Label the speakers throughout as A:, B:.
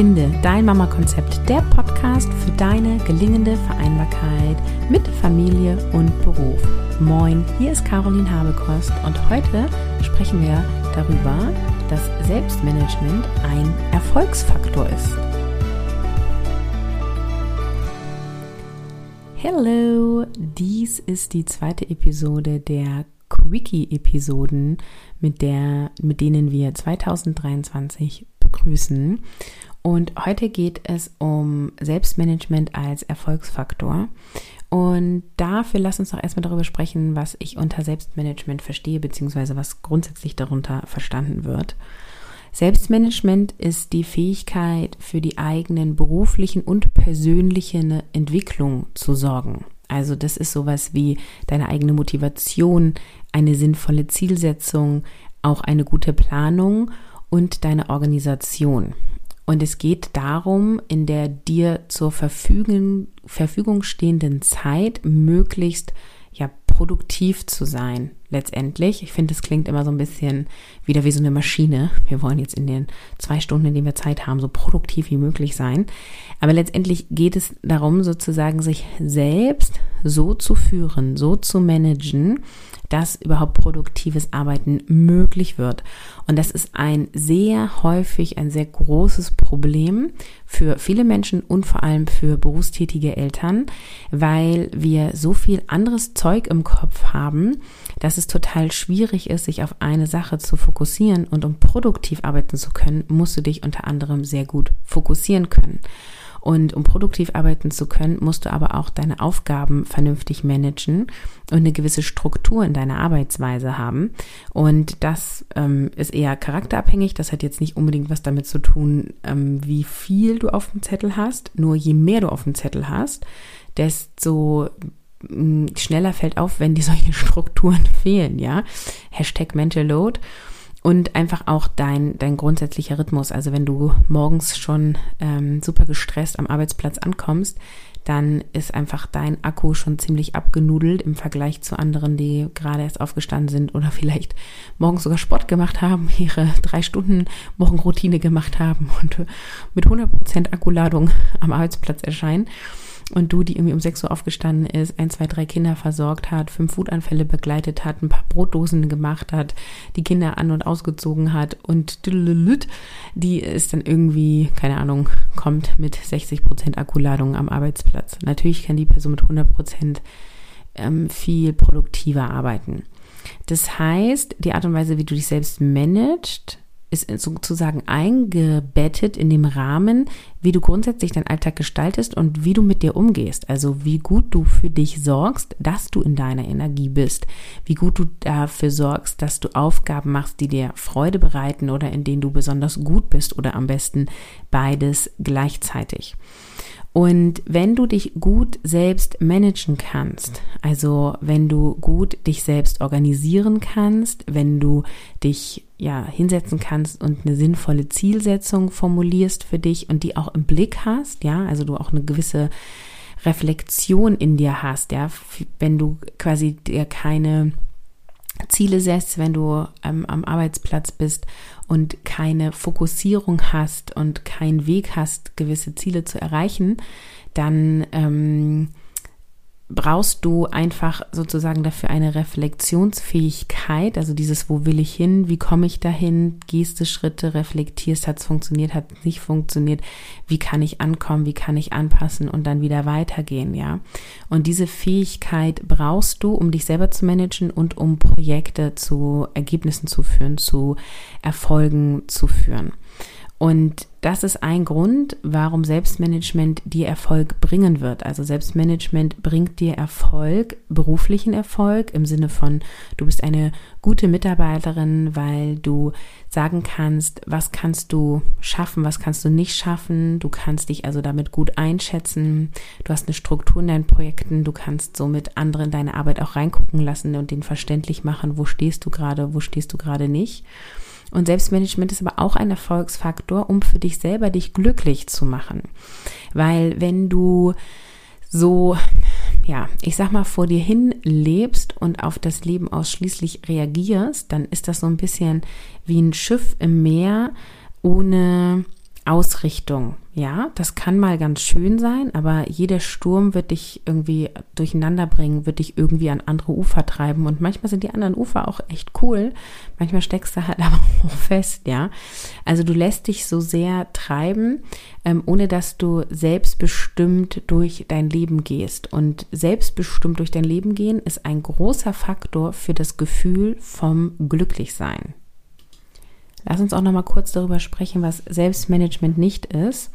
A: Finde dein Mama-Konzept, der Podcast für deine gelingende Vereinbarkeit mit Familie und Beruf. Moin, hier ist Caroline Habekost und heute sprechen wir darüber, dass Selbstmanagement ein Erfolgsfaktor ist. Hello, dies ist die zweite Episode der Quickie-Episoden, mit, mit denen wir 2023 begrüßen. Und heute geht es um Selbstmanagement als Erfolgsfaktor. Und dafür lass uns doch erstmal darüber sprechen, was ich unter Selbstmanagement verstehe, beziehungsweise was grundsätzlich darunter verstanden wird. Selbstmanagement ist die Fähigkeit, für die eigenen beruflichen und persönlichen Entwicklung zu sorgen. Also das ist sowas wie deine eigene Motivation, eine sinnvolle Zielsetzung, auch eine gute Planung und deine Organisation. Und es geht darum, in der dir zur Verfügung, Verfügung stehenden Zeit möglichst ja produktiv zu sein. Letztendlich, ich finde, es klingt immer so ein bisschen wieder wie so eine Maschine. Wir wollen jetzt in den zwei Stunden, in denen wir Zeit haben, so produktiv wie möglich sein. Aber letztendlich geht es darum, sozusagen sich selbst so zu führen, so zu managen, dass überhaupt produktives Arbeiten möglich wird. Und das ist ein sehr häufig, ein sehr großes Problem für viele Menschen und vor allem für berufstätige Eltern, weil wir so viel anderes Zeug im Kopf haben, dass es total schwierig ist, sich auf eine Sache zu fokussieren. Und um produktiv arbeiten zu können, musst du dich unter anderem sehr gut fokussieren können. Und um produktiv arbeiten zu können, musst du aber auch deine Aufgaben vernünftig managen und eine gewisse Struktur in deiner Arbeitsweise haben. Und das ähm, ist eher charakterabhängig. Das hat jetzt nicht unbedingt was damit zu tun, ähm, wie viel du auf dem Zettel hast. Nur je mehr du auf dem Zettel hast, desto mm, schneller fällt auf, wenn dir solche Strukturen fehlen, ja. Hashtag Mental Load und einfach auch dein, dein grundsätzlicher Rhythmus. Also wenn du morgens schon ähm, super gestresst am Arbeitsplatz ankommst, dann ist einfach dein Akku schon ziemlich abgenudelt im Vergleich zu anderen, die gerade erst aufgestanden sind oder vielleicht morgens sogar Sport gemacht haben, ihre drei Stunden Morgenroutine gemacht haben und mit 100% Akkuladung am Arbeitsplatz erscheinen und du, die irgendwie um 6 Uhr aufgestanden ist, ein, zwei, drei Kinder versorgt hat, fünf Wutanfälle begleitet hat, ein paar Brotdosen gemacht hat, die Kinder an- und ausgezogen hat und die ist dann irgendwie, keine Ahnung, kommt mit 60 Prozent Akkuladung am Arbeitsplatz. Natürlich kann die Person mit 100 Prozent ähm, viel produktiver arbeiten. Das heißt, die Art und Weise, wie du dich selbst managst, ist sozusagen eingebettet in dem Rahmen, wie du grundsätzlich deinen Alltag gestaltest und wie du mit dir umgehst. Also wie gut du für dich sorgst, dass du in deiner Energie bist, wie gut du dafür sorgst, dass du Aufgaben machst, die dir Freude bereiten oder in denen du besonders gut bist oder am besten beides gleichzeitig. Und wenn du dich gut selbst managen kannst, also wenn du gut dich selbst organisieren kannst, wenn du dich ja hinsetzen kannst und eine sinnvolle Zielsetzung formulierst für dich und die auch im Blick hast, ja, also du auch eine gewisse Reflexion in dir hast, ja, wenn du quasi dir keine Ziele setzt, wenn du ähm, am Arbeitsplatz bist und keine Fokussierung hast und keinen Weg hast, gewisse Ziele zu erreichen, dann ähm, brauchst du einfach sozusagen dafür eine Reflexionsfähigkeit, also dieses, wo will ich hin, wie komme ich dahin, gehst du Schritte, reflektierst, hat es funktioniert, hat es nicht funktioniert, wie kann ich ankommen, wie kann ich anpassen und dann wieder weitergehen, ja. Und diese Fähigkeit brauchst du, um dich selber zu managen und um Projekte zu Ergebnissen zu führen, zu Erfolgen zu führen. Und das ist ein Grund, warum Selbstmanagement dir Erfolg bringen wird. Also Selbstmanagement bringt dir Erfolg, beruflichen Erfolg im Sinne von, du bist eine gute Mitarbeiterin, weil du sagen kannst, was kannst du schaffen, was kannst du nicht schaffen. Du kannst dich also damit gut einschätzen. Du hast eine Struktur in deinen Projekten. Du kannst somit andere in deine Arbeit auch reingucken lassen und den verständlich machen, wo stehst du gerade, wo stehst du gerade nicht. Und Selbstmanagement ist aber auch ein Erfolgsfaktor, um für dich selber dich glücklich zu machen. Weil wenn du so, ja, ich sag mal, vor dir hin lebst und auf das Leben ausschließlich reagierst, dann ist das so ein bisschen wie ein Schiff im Meer ohne Ausrichtung. Ja, das kann mal ganz schön sein, aber jeder Sturm wird dich irgendwie durcheinander bringen, wird dich irgendwie an andere Ufer treiben. Und manchmal sind die anderen Ufer auch echt cool. Manchmal steckst du halt aber auch fest, ja. Also du lässt dich so sehr treiben, ähm, ohne dass du selbstbestimmt durch dein Leben gehst. Und selbstbestimmt durch dein Leben gehen ist ein großer Faktor für das Gefühl vom Glücklichsein. Lass uns auch noch mal kurz darüber sprechen, was Selbstmanagement nicht ist.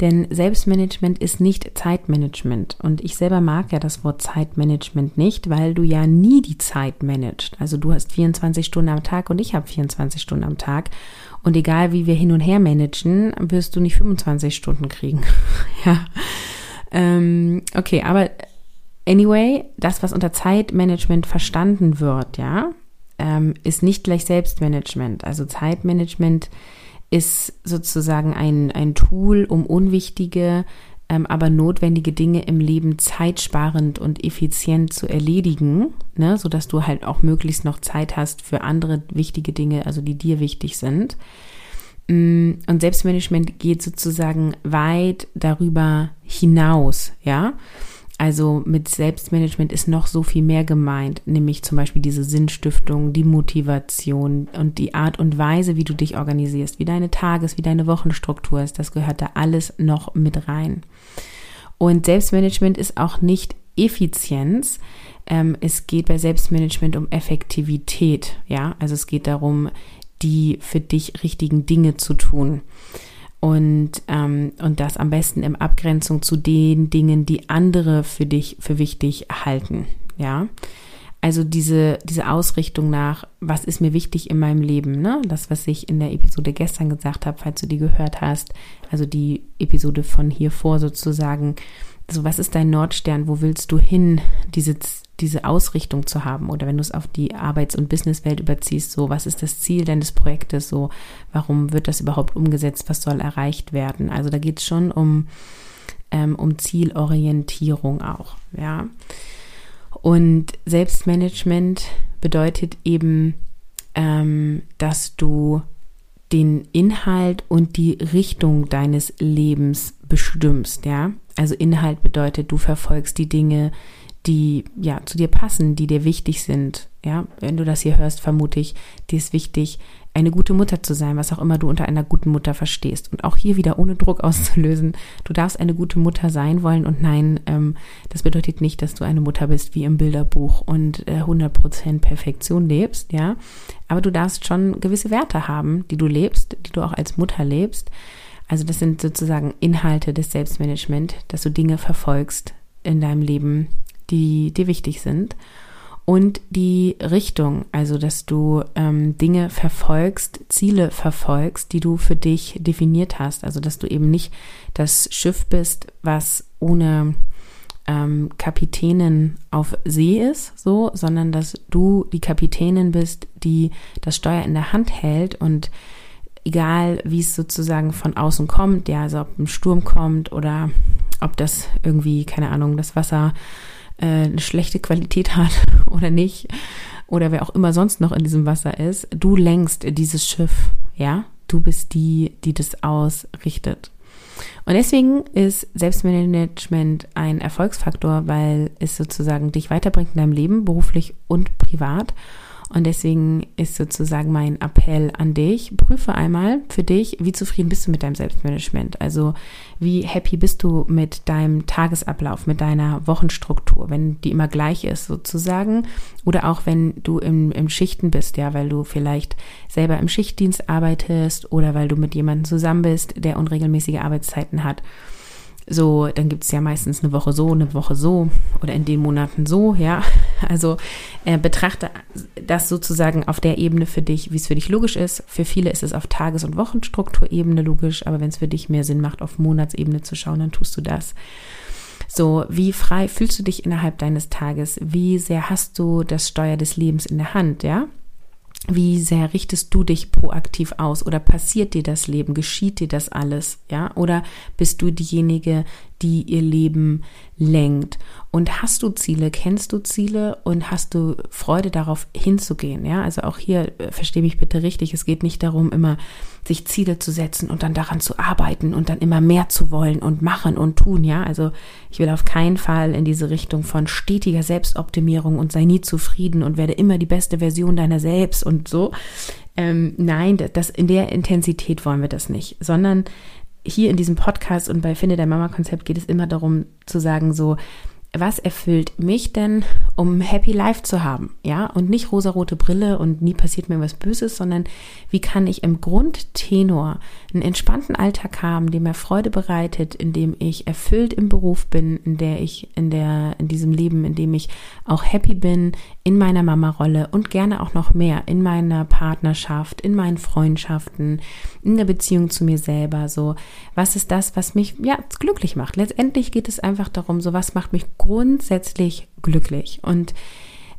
A: Denn Selbstmanagement ist nicht Zeitmanagement. Und ich selber mag ja das Wort Zeitmanagement nicht, weil du ja nie die Zeit managst. Also du hast 24 Stunden am Tag und ich habe 24 Stunden am Tag. Und egal wie wir hin und her managen, wirst du nicht 25 Stunden kriegen. ja. Ähm, okay, aber anyway, das, was unter Zeitmanagement verstanden wird, ja, ähm, ist nicht gleich Selbstmanagement. Also Zeitmanagement ist sozusagen ein, ein Tool, um unwichtige, ähm, aber notwendige Dinge im Leben zeitsparend und effizient zu erledigen, ne, sodass du halt auch möglichst noch Zeit hast für andere wichtige Dinge, also die dir wichtig sind. Mm, und Selbstmanagement geht sozusagen weit darüber hinaus, ja. Also mit Selbstmanagement ist noch so viel mehr gemeint, nämlich zum Beispiel diese Sinnstiftung, die Motivation und die Art und Weise, wie du dich organisierst, wie deine Tages-, wie deine Wochenstruktur ist. Das gehört da alles noch mit rein. Und Selbstmanagement ist auch nicht Effizienz. Ähm, es geht bei Selbstmanagement um Effektivität. Ja, also es geht darum, die für dich richtigen Dinge zu tun und, ähm, und das am besten in Abgrenzung zu den Dingen, die andere für dich für wichtig halten. Ja. Also diese, diese Ausrichtung nach, was ist mir wichtig in meinem Leben, ne? Das, was ich in der Episode gestern gesagt habe, falls du die gehört hast, also die Episode von hier vor sozusagen. Also was ist dein Nordstern? Wo willst du hin? Diese diese Ausrichtung zu haben oder wenn du es auf die Arbeits- und Businesswelt überziehst, so was ist das Ziel deines Projektes, so warum wird das überhaupt umgesetzt, was soll erreicht werden. Also da geht es schon um, ähm, um Zielorientierung auch, ja. Und Selbstmanagement bedeutet eben, ähm, dass du den Inhalt und die Richtung deines Lebens bestimmst, ja. Also Inhalt bedeutet, du verfolgst die Dinge, die ja zu dir passen, die dir wichtig sind. Ja, wenn du das hier hörst, vermute ich, dir ist wichtig, eine gute Mutter zu sein, was auch immer du unter einer guten Mutter verstehst. Und auch hier wieder ohne Druck auszulösen. Du darfst eine gute Mutter sein wollen und nein, ähm, das bedeutet nicht, dass du eine Mutter bist wie im Bilderbuch und äh, 100% Perfektion lebst, ja. Aber du darfst schon gewisse Werte haben, die du lebst, die du auch als Mutter lebst. Also das sind sozusagen Inhalte des Selbstmanagement, dass du Dinge verfolgst in deinem Leben, die dir wichtig sind. Und die Richtung, also dass du ähm, Dinge verfolgst, Ziele verfolgst, die du für dich definiert hast. Also dass du eben nicht das Schiff bist, was ohne ähm, Kapitänin auf See ist, so, sondern dass du die Kapitänin bist, die das Steuer in der Hand hält und egal wie es sozusagen von außen kommt, ja, also ob ein Sturm kommt oder ob das irgendwie, keine Ahnung, das Wasser äh, eine schlechte Qualität hat oder nicht, oder wer auch immer sonst noch in diesem Wasser ist, du lenkst dieses Schiff, ja? Du bist die, die das ausrichtet. Und deswegen ist Selbstmanagement ein Erfolgsfaktor, weil es sozusagen dich weiterbringt in deinem Leben, beruflich und privat. Und deswegen ist sozusagen mein Appell an dich, prüfe einmal für dich, wie zufrieden bist du mit deinem Selbstmanagement. Also wie happy bist du mit deinem Tagesablauf, mit deiner Wochenstruktur, wenn die immer gleich ist sozusagen. Oder auch wenn du im, im Schichten bist, ja, weil du vielleicht selber im Schichtdienst arbeitest oder weil du mit jemandem zusammen bist, der unregelmäßige Arbeitszeiten hat. So, dann gibt es ja meistens eine Woche so, eine Woche so oder in den Monaten so, ja. Also äh, betrachte das sozusagen auf der Ebene für dich, wie es für dich logisch ist. Für viele ist es auf Tages- und Wochenstrukturebene logisch, aber wenn es für dich mehr Sinn macht, auf Monatsebene zu schauen, dann tust du das. So, wie frei fühlst du dich innerhalb deines Tages? Wie sehr hast du das Steuer des Lebens in der Hand, ja? Wie sehr richtest du dich proaktiv aus? Oder passiert dir das Leben, geschieht dir das alles, ja? Oder bist du diejenige, die ihr Leben lenkt. Und hast du Ziele, kennst du Ziele und hast du Freude darauf hinzugehen? Ja, also auch hier äh, verstehe mich bitte richtig. Es geht nicht darum, immer sich Ziele zu setzen und dann daran zu arbeiten und dann immer mehr zu wollen und machen und tun. Ja, also ich will auf keinen Fall in diese Richtung von stetiger Selbstoptimierung und sei nie zufrieden und werde immer die beste Version deiner selbst und so. Ähm, nein, das in der Intensität wollen wir das nicht, sondern hier in diesem Podcast und bei Finde der Mama Konzept geht es immer darum zu sagen so, was erfüllt mich denn, um Happy Life zu haben? Ja, und nicht rosarote Brille und nie passiert mir was Böses, sondern wie kann ich im Grundtenor einen entspannten Alltag haben, der mir Freude bereitet, in dem ich erfüllt im Beruf bin, in der ich in der, in diesem Leben, in dem ich auch happy bin, in meiner Mama-Rolle und gerne auch noch mehr in meiner Partnerschaft, in meinen Freundschaften, in der Beziehung zu mir selber. So, was ist das, was mich ja glücklich macht? Letztendlich geht es einfach darum, so was macht mich grundsätzlich glücklich. Und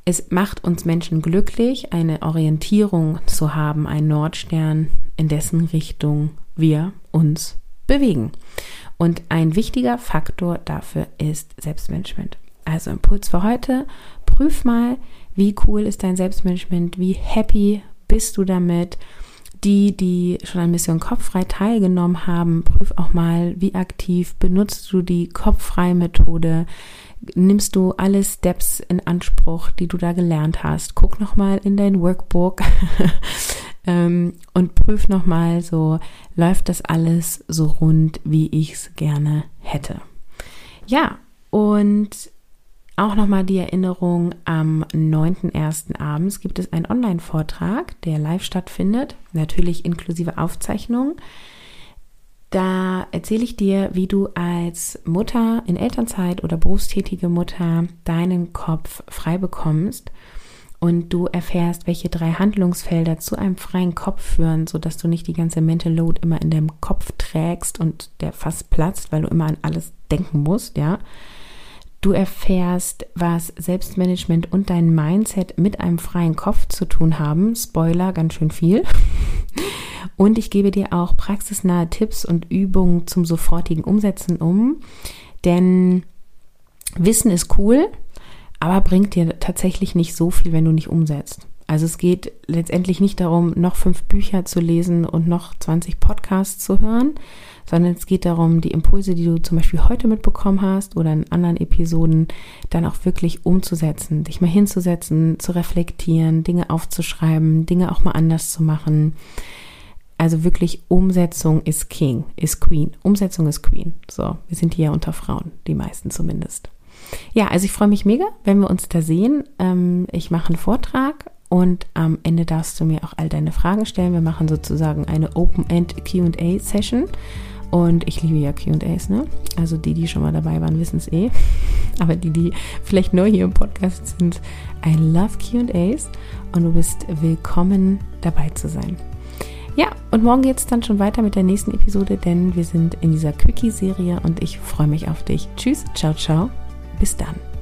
A: es macht uns Menschen glücklich, eine Orientierung zu haben, einen Nordstern, in dessen Richtung wir uns bewegen. Und ein wichtiger Faktor dafür ist Selbstmanagement. Also Impuls für heute, prüf mal, wie cool ist dein Selbstmanagement, wie happy bist du damit. Die, die schon an Mission Kopffrei teilgenommen haben, prüf auch mal, wie aktiv benutzt du die Kopffrei-Methode nimmst du alle Steps in Anspruch, die du da gelernt hast. Guck nochmal in dein Workbook ähm, und prüf nochmal so, läuft das alles so rund, wie ich es gerne hätte. Ja, und auch nochmal die Erinnerung, am 9.1. abends gibt es einen Online-Vortrag, der live stattfindet, natürlich inklusive Aufzeichnung. Da erzähle ich dir, wie du als Mutter in Elternzeit oder berufstätige Mutter deinen Kopf frei bekommst und du erfährst, welche drei Handlungsfelder zu einem freien Kopf führen, sodass du nicht die ganze Mental Load immer in deinem Kopf trägst und der fast platzt, weil du immer an alles denken musst, ja. Du erfährst, was Selbstmanagement und dein Mindset mit einem freien Kopf zu tun haben. Spoiler, ganz schön viel. Und ich gebe dir auch praxisnahe Tipps und Übungen zum sofortigen Umsetzen um. Denn Wissen ist cool, aber bringt dir tatsächlich nicht so viel, wenn du nicht umsetzt. Also es geht letztendlich nicht darum, noch fünf Bücher zu lesen und noch 20 Podcasts zu hören, sondern es geht darum, die Impulse, die du zum Beispiel heute mitbekommen hast oder in anderen Episoden, dann auch wirklich umzusetzen, dich mal hinzusetzen, zu reflektieren, Dinge aufzuschreiben, Dinge auch mal anders zu machen. Also wirklich Umsetzung ist King, ist Queen. Umsetzung ist Queen. So, wir sind hier unter Frauen, die meisten zumindest. Ja, also ich freue mich mega, wenn wir uns da sehen. Ähm, ich mache einen Vortrag und am Ende darfst du mir auch all deine Fragen stellen. Wir machen sozusagen eine Open-End QA-Session. Und ich liebe ja QAs, ne? Also die, die schon mal dabei waren, wissen es eh. Aber die, die vielleicht neu hier im Podcast sind, I love QAs und du bist willkommen dabei zu sein. Ja, und morgen geht es dann schon weiter mit der nächsten Episode, denn wir sind in dieser Quickie-Serie und ich freue mich auf dich. Tschüss, ciao, ciao. Bis dann.